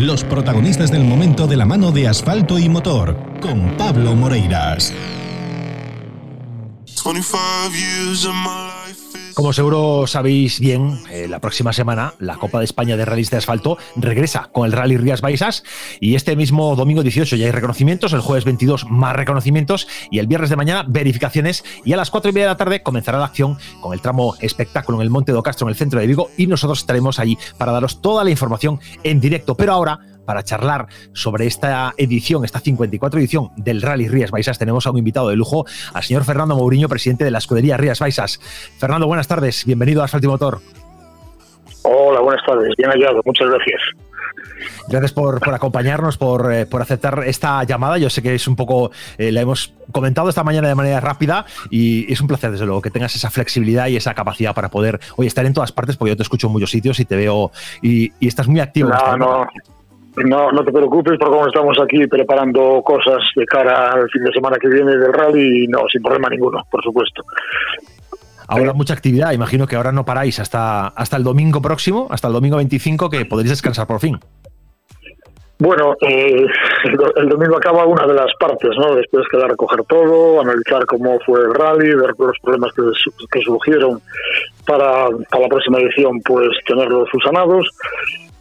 Los protagonistas del momento de la mano de asfalto y motor, con Pablo Moreiras. Como seguro sabéis bien, eh, la próxima semana la Copa de España de Rallys de Asfalto regresa con el Rally Rías Baixas y este mismo domingo 18 ya hay reconocimientos, el jueves 22 más reconocimientos y el viernes de mañana verificaciones y a las 4 y media de la tarde comenzará la acción con el tramo espectáculo en el Monte do Castro en el centro de Vigo y nosotros estaremos allí para daros toda la información en directo. Pero ahora para charlar sobre esta edición, esta 54 edición del Rally Rías Baixas, tenemos a un invitado de lujo, al señor Fernando Mourinho, presidente de la escudería Rías Baixas. Fernando, buenas tardes, bienvenido a Asfalto y Motor. Hola, buenas tardes, bien hallado, muchas gracias. Gracias por, acompañarnos, por, eh, por, aceptar esta llamada. Yo sé que es un poco, eh, la hemos comentado esta mañana de manera rápida y es un placer, desde luego, que tengas esa flexibilidad y esa capacidad para poder, oye, estar en todas partes, porque yo te escucho en muchos sitios y te veo y, estás muy activo. No, no, no, no te preocupes porque como estamos aquí preparando cosas de cara al fin de semana que viene del rally, no, sin problema ninguno, por supuesto. Ahora mucha actividad, imagino que ahora no paráis hasta, hasta el domingo próximo, hasta el domingo 25, que podréis descansar por fin. Bueno, eh, el domingo acaba una de las partes, ¿no? Después queda recoger todo, analizar cómo fue el rally, ver los problemas que, que surgieron para, para la próxima edición, pues tenerlos subsanados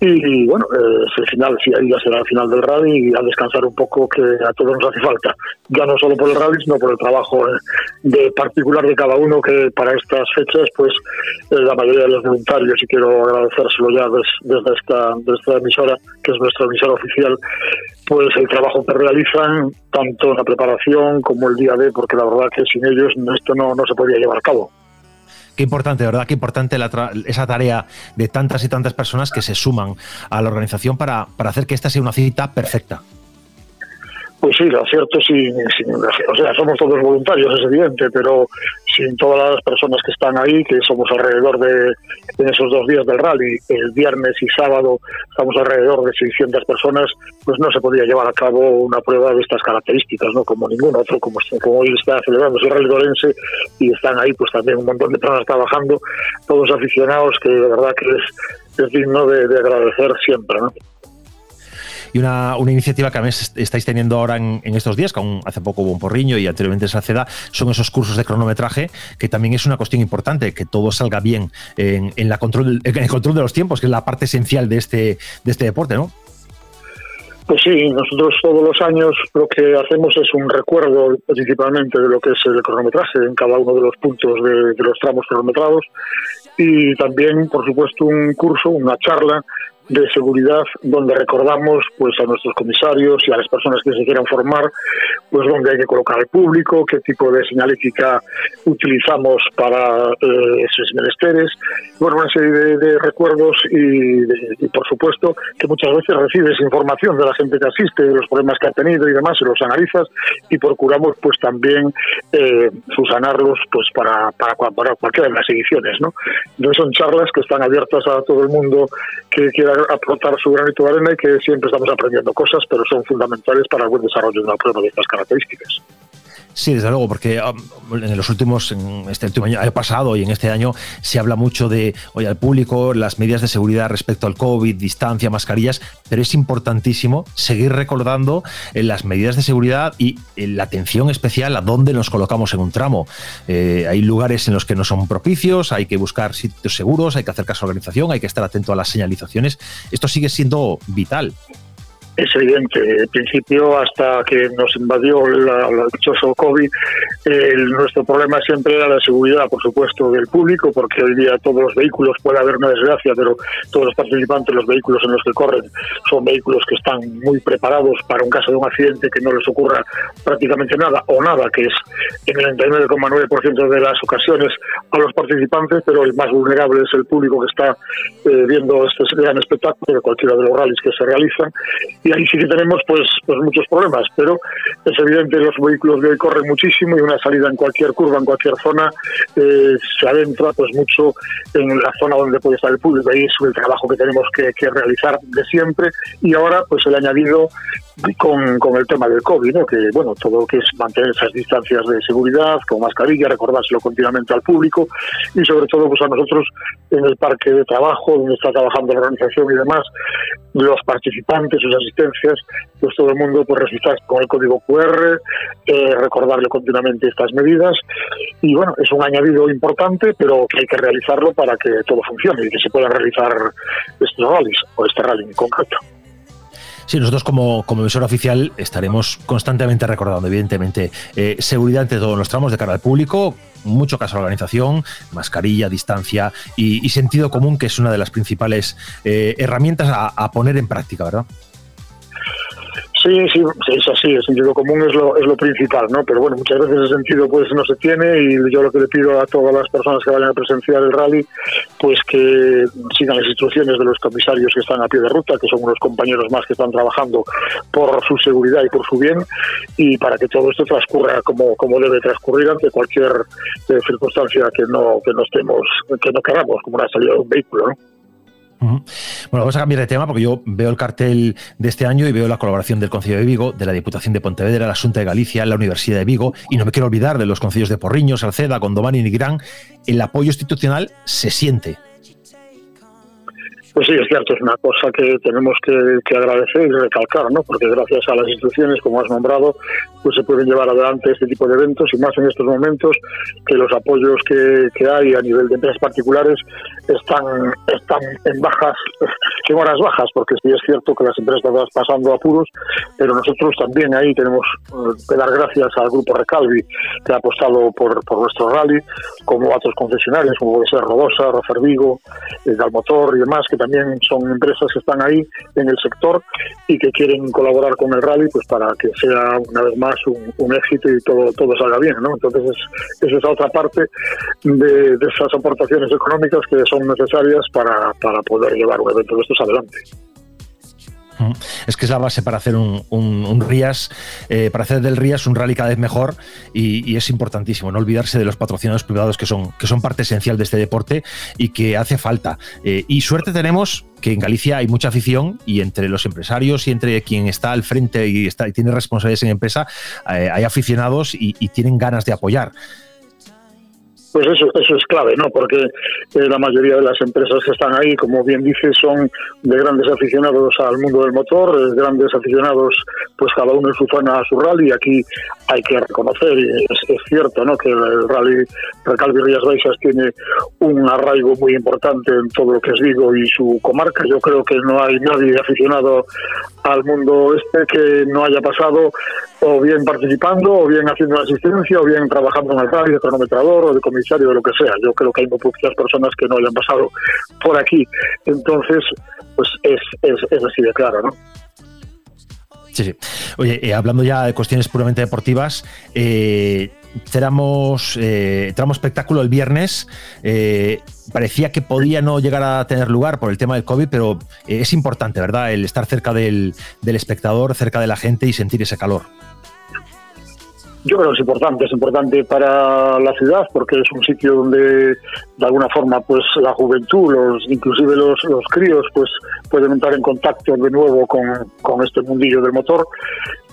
y bueno, eh, es el final, sí, ahí ya será el final del rally y a descansar un poco que a todos nos hace falta. Ya no solo por el rally, sino por el trabajo eh, de particular de cada uno que para estas fechas, pues eh, la mayoría de los voluntarios, y quiero agradecérselo ya desde, esta, desde esta emisora, que es nuestra emisora oficial, pues el trabajo que realizan, tanto en la preparación como el día de, porque la verdad que sin ellos esto no, no se podía llevar a cabo. Qué importante, ¿verdad? Qué importante esa tarea de tantas y tantas personas que se suman a la organización para, para hacer que esta sea una cita perfecta. Pues sí, lo cierto sí, o sea, somos todos voluntarios, es evidente, pero sin todas las personas que están ahí, que somos alrededor de, en esos dos días del rally, el viernes y sábado estamos alrededor de 600 personas, pues no se podía llevar a cabo una prueba de estas características, ¿no? Como ningún otro, como, como hoy está celebrando el rally Lorense y están ahí pues también un montón de personas trabajando, todos aficionados, que de verdad que es, digno de agradecer siempre, ¿no? Y una, iniciativa que además estáis teniendo ahora en, estos días, que hace poco hubo un porriño y anteriormente en Salceda, son esos cursos de cronometraje, que también es una cuestión importante, que todo salga bien en, la control, en el control de los tiempos, que es la parte esencial de este, de este deporte, ¿no? Pues sí, nosotros todos los años lo que hacemos es un recuerdo principalmente de lo que es el cronometraje en cada uno de los puntos de los tramos cronometrados y también, por supuesto, un curso, una charla de seguridad donde recordamos pues a nuestros comisarios y a las personas que se quieran formar pues dónde hay que colocar al público, qué tipo de señalética utilizamos para eh, esos menesteres, bueno, una serie de, recuerdos y, por supuesto que muchas veces recibes información de la gente que asiste, de los problemas que ha tenido y demás, y los analizas y procuramos pues también eh, subsanarlos pues para, para, para cualquiera de las ediciones, ¿no? Entonces son charlas que están abiertas a todo el mundo que quiera aportar su granito de arena y que siempre estamos aprendiendo cosas, pero son fundamentales para el buen desarrollo de una prueba de estas características. Sí, desde luego, porque um, en los últimos, en este último año, pasado y en este año se habla mucho de, oye, al público, las medidas de seguridad respecto al COVID, distancia, mascarillas, pero es importantísimo seguir recordando eh, las medidas de seguridad y eh, la atención especial a dónde nos colocamos en un tramo. Eh, hay lugares en los que no son propicios, hay que buscar sitios seguros, hay que hacer caso a la organización, hay que estar atento a las señalizaciones. Esto sigue siendo vital es evidente. En principio, hasta que nos invadió la, la dichoso COVID, nuestro problema siempre era la seguridad, por supuesto, del público, porque hoy día todos los vehículos, puede haber una desgracia, pero todos los participantes, los vehículos en los que corren, son vehículos que están muy preparados para un caso de un accidente que no les ocurra prácticamente nada, o nada, que es en el 99,9% de las ocasiones a los participantes, pero el más vulnerable es el público que está eh, viendo este gran espectáculo cualquiera de los rallies que se realizan y ahí sí que tenemos pues, pues muchos problemas, pero es evidente que los vehículos de hoy corren muchísimo y una salida en cualquier curva, en cualquier zona, eh, se adentra pues mucho en la zona donde puede estar el público, ahí es el trabajo que tenemos que, realizar de siempre. Y ahora pues el añadido con, con el tema del COVID, ¿no? que bueno, todo lo que es mantener esas distancias de seguridad, con mascarilla, recordárselo continuamente al público. Y sobre todo pues a nosotros en el parque de trabajo, donde está trabajando la organización y demás, los participantes, sus asistencias, pues todo el mundo pues registrarse con el código QR, eh, recordarle continuamente estas medidas y bueno, es un añadido importante, pero que hay que realizarlo para que todo funcione y que se puedan realizar estos rallies o este rally en concreto. Sí, nosotros como, como emisora oficial estaremos constantemente recordando, evidentemente, eh, seguridad entre todos los tramos de cara al público, mucho caso a la organización, mascarilla, distancia y, sentido común, que es una de las principales eh, herramientas a, a poner en práctica, ¿verdad? Sí, sí, es así, el sentido común es lo, es lo principal, ¿no? Pero bueno, muchas veces el sentido pues no se tiene y yo lo que le pido a todas las personas que vayan a presenciar el rally, pues que sigan las instrucciones de los comisarios que están a pie de ruta, que son unos compañeros más que están trabajando por su seguridad y por su bien, y para que todo esto transcurra como, como debe transcurrir ante cualquier eh, circunstancia que no, que no estemos, que no queramos, como la salida de un vehículo, ¿no? Bueno, vamos a cambiar de tema porque yo veo el cartel de este año y veo la colaboración del Concilio de Vigo, de la Diputación de Pontevedra, la Asunta de Galicia, la Universidad de Vigo y no me quiero olvidar de los concilios de Porriño, Salceda, Condomani y Nigrán. El apoyo institucional se siente. Pues sí, es cierto, es una cosa que tenemos que, agradecer y recalcar, ¿no? Porque gracias a las instituciones, como has nombrado, pues se pueden llevar adelante este tipo de eventos y más en estos momentos que los apoyos que, hay a nivel de empresas particulares están, están en bajas, en horas bajas, porque sí es cierto que las empresas están pasando apuros, pero nosotros también ahí tenemos eh, que dar gracias al grupo Recalvi que ha apostado por, por nuestro rally, como a otros concesionarios, como puede ser Rodosa, Rafer Vigo, Dalmotor y demás, que también son empresas que están ahí en el sector y que quieren colaborar con el rally pues para que sea una vez más un, éxito y todo todo salga bien ¿no? entonces es, esa es otra parte de, esas aportaciones económicas que son necesarias para, para poder llevar un evento de estos adelante es que es la base para hacer un, un, eh, para hacer del RIAS un rally cada vez mejor y, es importantísimo no olvidarse de los patrocinados privados que son, que son parte esencial de este deporte y que hace falta. Eh, y suerte tenemos que en Galicia hay mucha afición y entre los empresarios y entre quien está al frente y, está, y tiene responsabilidades en empresa, eh, hay aficionados y tienen ganas de apoyar. Pues eso, eso es clave, ¿no? Porque eh, la mayoría de las empresas que están ahí, como bien dice, son de grandes aficionados al mundo del motor, de grandes aficionados, pues cada uno en su zona a su rally. Aquí hay que reconocer, y es, cierto, ¿no? Que el rally Recalvi Rías Baixas tiene un arraigo muy importante en todo lo que es Vigo y su comarca. Yo creo que no hay nadie aficionado al mundo este que no haya pasado o bien participando, o bien haciendo asistencia, o bien trabajando en el radio, de cronometrador o de comisario, de lo que sea. Yo creo que hay muy pocas personas que no hayan pasado por aquí. Entonces, pues es, es, así de claro, ¿no? Sí, sí. Oye, eh, hablando ya de cuestiones puramente deportivas, eh, tenemos eh, espectáculo el viernes. Eh, parecía que podía no llegar a tener lugar por el tema del COVID, pero es importante, ¿verdad? El estar cerca del espectador, cerca de la gente y sentir ese calor. Yo creo que es importante, es importante para la ciudad porque es un sitio donde de alguna forma pues la juventud, los inclusive los, los críos pues pueden entrar en contacto de nuevo con, con este mundillo del motor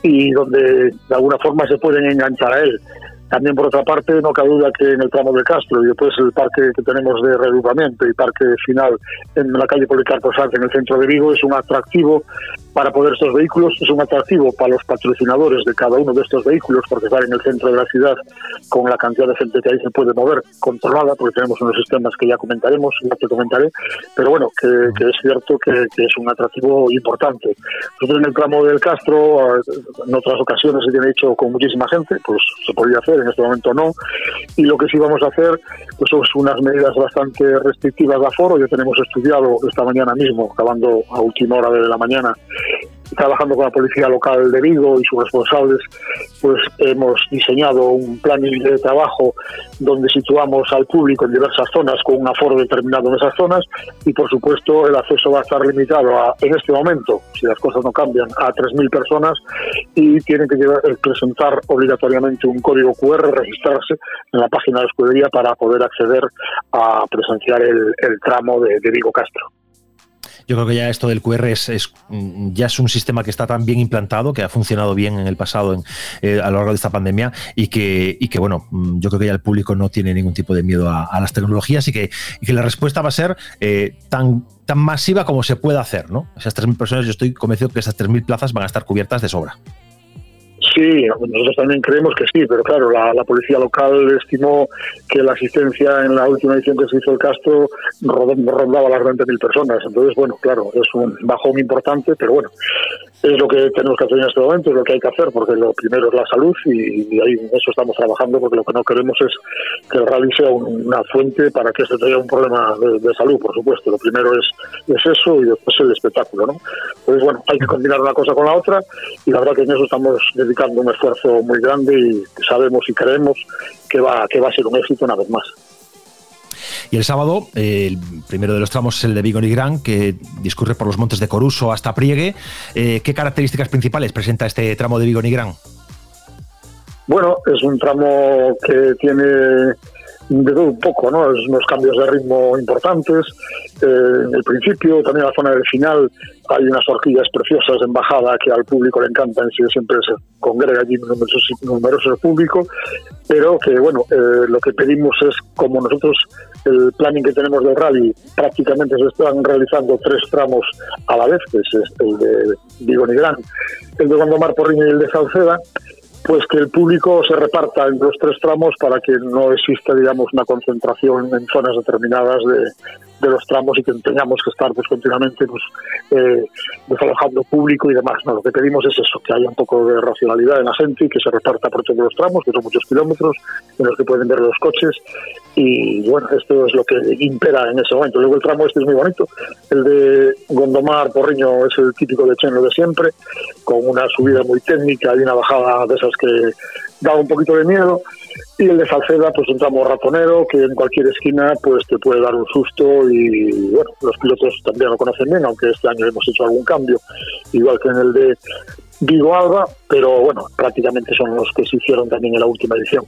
y donde de alguna forma se pueden enganchar a él. También, por otra parte, no cabe duda que en el tramo de Castro y después el parque que tenemos de reagrupamiento y parque final en la calle Policarpo Sanz, en el centro de Vigo, es un atractivo para poder estos vehículos, es un atractivo para los patrocinadores de cada uno de estos vehículos, porque estar en el centro de la ciudad con la cantidad de gente que ahí se puede mover controlada, porque tenemos unos sistemas que ya comentaremos, ya te comentaré, pero bueno, que, es cierto que, es un atractivo importante. Nosotros en el tramo del Castro, en otras ocasiones se tiene hecho con muchísima gente, pues se podía hacer en este momento no. Y lo que sí vamos a hacer pues son unas medidas bastante restrictivas de aforo. Ya tenemos estudiado esta mañana mismo, acabando a última hora de la mañana, trabajando con la policía local de Vigo y sus responsables, pues hemos diseñado un plan de trabajo donde situamos al público en diversas zonas con un aforo determinado en esas zonas y por supuesto el acceso va a estar limitado a, en este momento, si las cosas no cambian, a 3.000 personas y tienen que llevar, presentar obligatoriamente un código QR, registrarse en la página de la escudería para poder acceder a presenciar el, tramo de Vigo Castro. Yo creo que ya esto del QR es, mm, ya es un sistema que está tan bien implantado, que ha funcionado bien en el pasado eh, a lo largo de esta pandemia y que, bueno, mm, yo creo que ya el público no tiene ningún tipo de miedo a, las tecnologías y que, y que, la respuesta va a ser eh, tan, tan masiva como se pueda hacer, ¿no? Esas 3.000 personas, yo estoy convencido que esas 3.000 plazas van a estar cubiertas de sobra. Sí, nosotros también creemos que sí, pero claro, la, policía local estimó que la asistencia en la última edición que se hizo el Castro rondaba las 20.000 personas. Entonces, bueno, claro, es un bajón importante, pero bueno, es lo que tenemos que hacer en este momento, es lo que hay que hacer, porque lo primero es la salud y, ahí en eso estamos trabajando, porque lo que no queremos es que el rally sea una fuente para que se tenga un problema de, salud, por supuesto. Lo primero es, es eso y después el espectáculo, ¿no? Entonces, bueno, hay que combinar una cosa con la otra y la verdad que en eso estamos un esfuerzo muy grande y sabemos y creemos que va, que va a ser un éxito una vez más. Y el sábado, el primero de los tramos es el de Vigo Gran, que discurre por los montes de Coruso hasta Priegue. Eh, ¿Qué características principales presenta este tramo de Vigo Gran? Bueno, es un tramo que tiene de todo un poco, ¿no? Es unos cambios de ritmo importantes. Eh, en el principio, también la zona del final, hay unas horquillas preciosas en bajada que al público le encantan, siempre se congrega allí numeroso, numeroso público, pero que, bueno, eh, lo que pedimos es, como nosotros, el planning que tenemos del rally, prácticamente se están realizando tres tramos a la vez, que es el de Vigo Nigrán, el de Gondomar Porriño y el de Salceda, pues que el público se reparta en los tres tramos para que no exista, digamos, una concentración en zonas determinadas de, de los tramos y que tengamos que estar pues continuamente pues, eh, desalojando público y demás. No, lo que pedimos es eso, que haya un poco de racionalidad en la gente y que se reparta por todos los tramos, que son muchos kilómetros en los que pueden ver los coches y bueno, esto es lo que impera en ese momento. Luego el tramo este es muy bonito, el de Gondomar, Porriño es el típico de Cheno de siempre, con una subida muy técnica y una bajada de esas que da un poquito de miedo y el de Salceda, pues un tramo ratonero que en cualquier esquina pues te puede dar un susto y bueno, los pilotos también lo conocen bien, aunque este año hemos hecho algún cambio, igual que en el de Vigo Alba, pero bueno, prácticamente son los que se hicieron también en la última edición.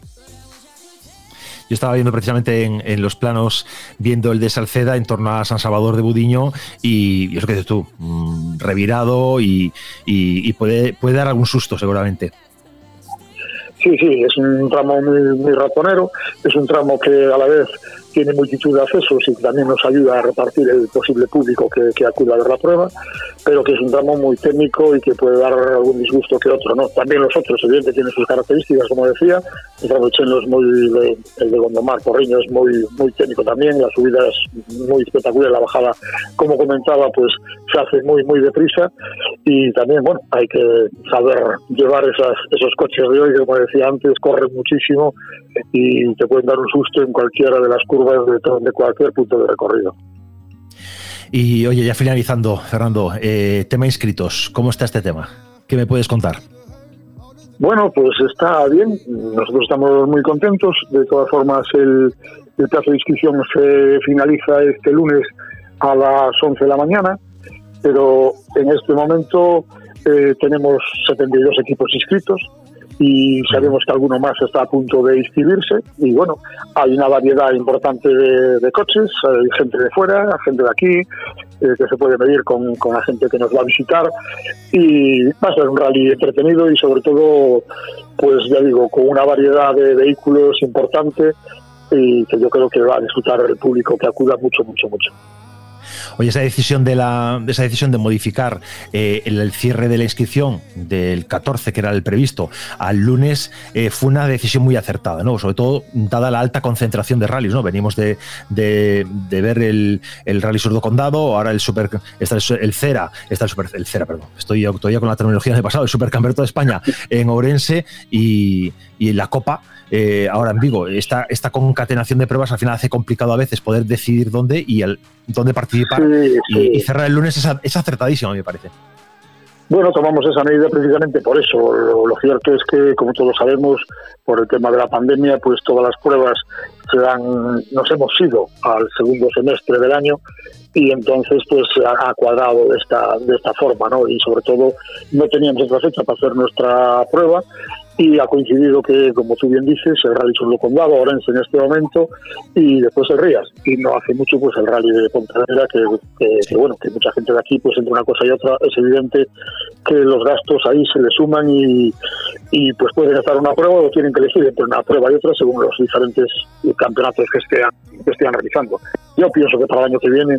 Yo estaba viendo precisamente en, los planos, viendo el de Salceda en torno a San Salvador de Budiño y, eso que dices tú, mm, revirado y, puede, puede dar algún susto seguramente. Sí, sí, es un tramo muy, muy ratonero, es un tramo que a la vez tiene multitud de accesos y también nos ayuda a repartir el posible público que, que acuda a ver la prueba, pero que es un tramo muy técnico y que puede dar algún disgusto que otro. ¿no? También los otros, evidentemente, tienen sus características, como decía. El tramo Cheno es muy, el de Gondomar, Porriño es muy, muy técnico también, la subida es muy espectacular, la bajada, como comentaba, pues se hace muy, muy deprisa y también, bueno, hay que saber llevar esas, esos coches de hoy, como decía antes, corren muchísimo y te pueden dar un susto en cualquiera de las curvas de, de cualquier punto de recorrido. Y oye, ya finalizando, Fernando, eh, tema inscritos, ¿cómo está este tema? ¿Qué me puedes contar? Bueno, pues está bien, nosotros estamos muy contentos, de todas formas el, el plazo de inscripción se finaliza este lunes a las 11 de la mañana, pero en este momento eh, tenemos 72 equipos inscritos, y sabemos que alguno más está a punto de inscribirse y bueno, hay una variedad importante de, coches, hay gente de fuera, gente de aquí, eh, que se puede medir con, con, la gente que nos va a visitar y va a ser un rally entretenido y sobre todo, pues ya digo, con una variedad de vehículos importante y que yo creo que va a disfrutar el público que acuda mucho, mucho, mucho. Oye, esa decisión de, la, esa decisión de modificar eh, el, cierre de la inscripción del 14, que era el previsto, al lunes, eh, fue una decisión muy acertada, ¿no? Sobre todo dada la alta concentración de rallies, ¿no? Venimos de, de, ver el, el Rally Surdo Condado, ahora el Super, está el, Cera, está el Super, el Cera, perdón, estoy todavía con la terminología del pasado, el Supercampeonato de España en Orense y, y la Copa eh, ahora en Vigo. Esta, esta concatenación de pruebas al final hace complicado a veces poder decidir dónde y el, dónde participar Y, cerrar el lunes es, es acertadísimo, me parece. Bueno, tomamos esa medida precisamente por eso. Lo, cierto es que, como todos sabemos, por el tema de la pandemia, pues todas las pruebas se dan, nos hemos ido al segundo semestre del año y entonces pues ha, cuadrado de esta, de esta forma, ¿no? Y sobre todo no teníamos otra fecha para hacer nuestra prueba y ha coincidido que, como tú bien dices, el rally lo Condado, Orense en este momento, y después el Rías. Y no hace mucho pues el rally de Pontevedra, que, bueno, que mucha gente de aquí, pues entre una cosa y otra, es evidente que los gastos ahí se le suman y, y pues pueden estar una prueba o tienen que elegir entre una prueba y otra según los diferentes campeonatos que estén, que estén realizando. Yo pienso que para el año que viene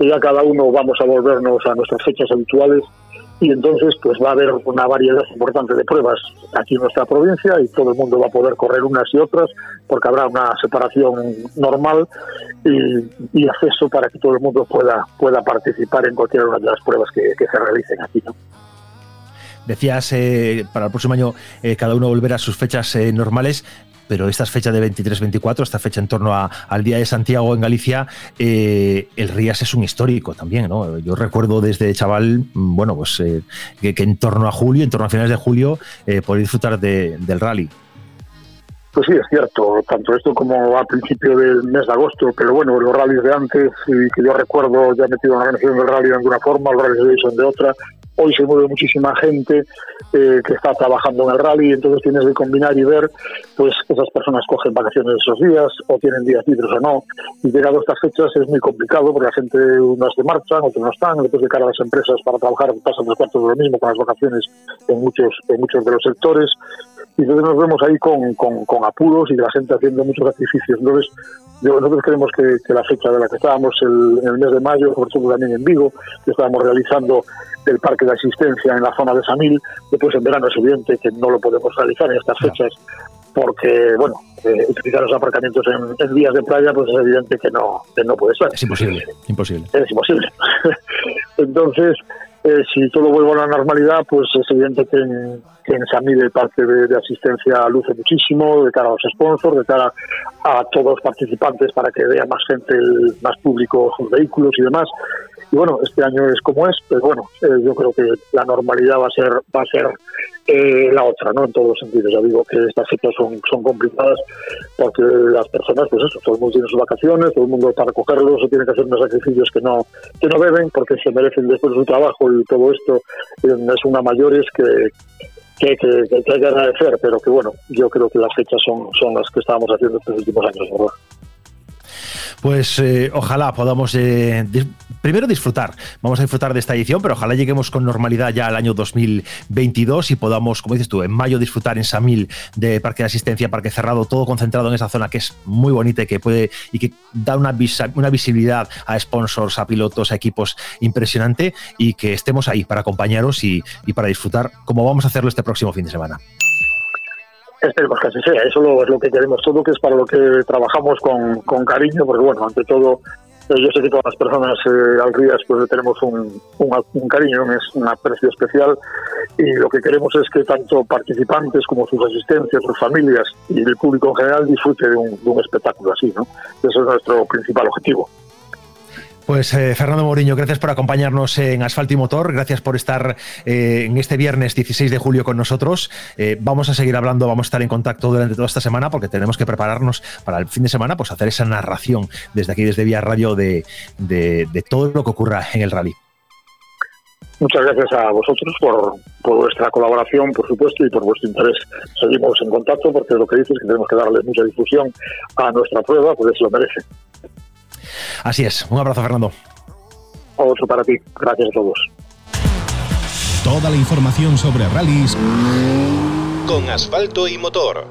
ya cada uno vamos a volvernos a nuestras fechas habituales y entonces pues va a haber una variedad importante de pruebas aquí en nuestra provincia y todo el mundo va a poder correr unas y otras porque habrá una separación normal y, acceso para que todo el mundo pueda pueda participar en cualquiera de las pruebas que, se realicen aquí. ¿no? Decías, eh, para el próximo año eh, cada uno volverá a sus fechas eh, normales pero esta fecha de 23-24, esta fecha en torno al Día de Santiago en Galicia, eh, el Rías es un histórico también, ¿no? Yo recuerdo desde chaval, mm, bueno, pues eh, que, en torno a julio, en torno a finales de julio, eh, disfrutar del rally. Pues sí, es cierto, tanto esto como a principio del mes de agosto, pero bueno, los rallies de antes, y que yo recuerdo ya metido en la organización del rally de alguna forma, los rallies de de otra, hoy se mueve muchísima gente eh, que está trabajando en el rally, entonces tienes que combinar y ver, pues esas personas cogen vacaciones esos días o tienen días libres o no. Y llegado a estas fechas es muy complicado porque la gente unos se marchan, otros no están, después de cara a las empresas para trabajar pasan los cuartos de lo mismo con las vacaciones en muchos, en muchos de los sectores. Y entonces nos vemos ahí con, con, apuros y la gente haciendo muchos sacrificios. Entonces, nosotros creemos que, la fecha de la que estábamos el, en el mes de mayo, sobre todo también en Vigo, que estábamos realizando el parque de asistencia en la zona de Samil, después en verano es evidente que no lo podemos realizar en estas fechas porque, bueno, eh, utilizar los aparcamientos en, en, días de playa, pues es evidente que no, que no puede ser. Es imposible, imposible. Es imposible. Entonces, eh, si todo vuelve a la normalidad, pues es evidente que en, que en Samil el parque de, asistencia luce muchísimo de cara a los sponsors, de cara a todos los participantes para que vea más gente, más público sus vehículos y demás. Y bueno, este año es como es, pero bueno, eh, yo creo que la normalidad va a ser va a ser eh, la otra, ¿no? En todos los sentidos. Ya digo que estas fechas son, son complicadas porque las personas, pues eso, todo el mundo tiene sus vacaciones, todo el mundo para recogerlos o tiene que hacer unos sacrificios que no que no deben porque se merecen después de su trabajo y todo esto eh, es una mayores que, que, hay que agradecer, pero que bueno, yo creo que las fechas son, son las que estábamos haciendo estos últimos años, ¿verdad? Pues eh, ojalá podamos eh, primero disfrutar. Vamos a disfrutar de esta edición, pero ojalá lleguemos con normalidad ya al año 2022 y podamos, como dices tú, en mayo disfrutar en Samil de parque de asistencia, parque cerrado, todo concentrado en esa zona que es muy bonita y que puede y que da una, visibilidad a sponsors, a pilotos, a equipos impresionante y que estemos ahí para acompañaros y, y para disfrutar como vamos a hacerlo este próximo fin de semana. Esperemos que así sea, eso es lo que queremos todo, que es para lo que trabajamos con, con cariño, porque bueno, ante todo, eh, yo sé que todas las personas eh, al Rías pues tenemos un, un, cariño, un, aprecio especial y lo que queremos es que tanto participantes como sus asistencias, sus familias y el público en general disfrute de un, de un espectáculo así, ¿no? Ese es nuestro principal objetivo. Pues eh, Fernando Moriño, gracias por acompañarnos en Asfalto y Motor, gracias por estar eh, en este viernes 16 de julio con nosotros. Eh, vamos a seguir hablando, vamos a estar en contacto durante toda esta semana porque tenemos que prepararnos para el fin de semana, pues hacer esa narración desde aquí, desde Vía Radio, de, todo lo que ocurra en el rally. Muchas gracias a vosotros por, por, vuestra colaboración, por supuesto, y por vuestro interés. Seguimos en contacto porque lo que dices es que tenemos que darle mucha difusión a nuestra prueba, porque se lo merece. Así es. Un abrazo, Fernando. Otro para ti. Gracias a todos. Toda la información sobre rallies con asfalto y motor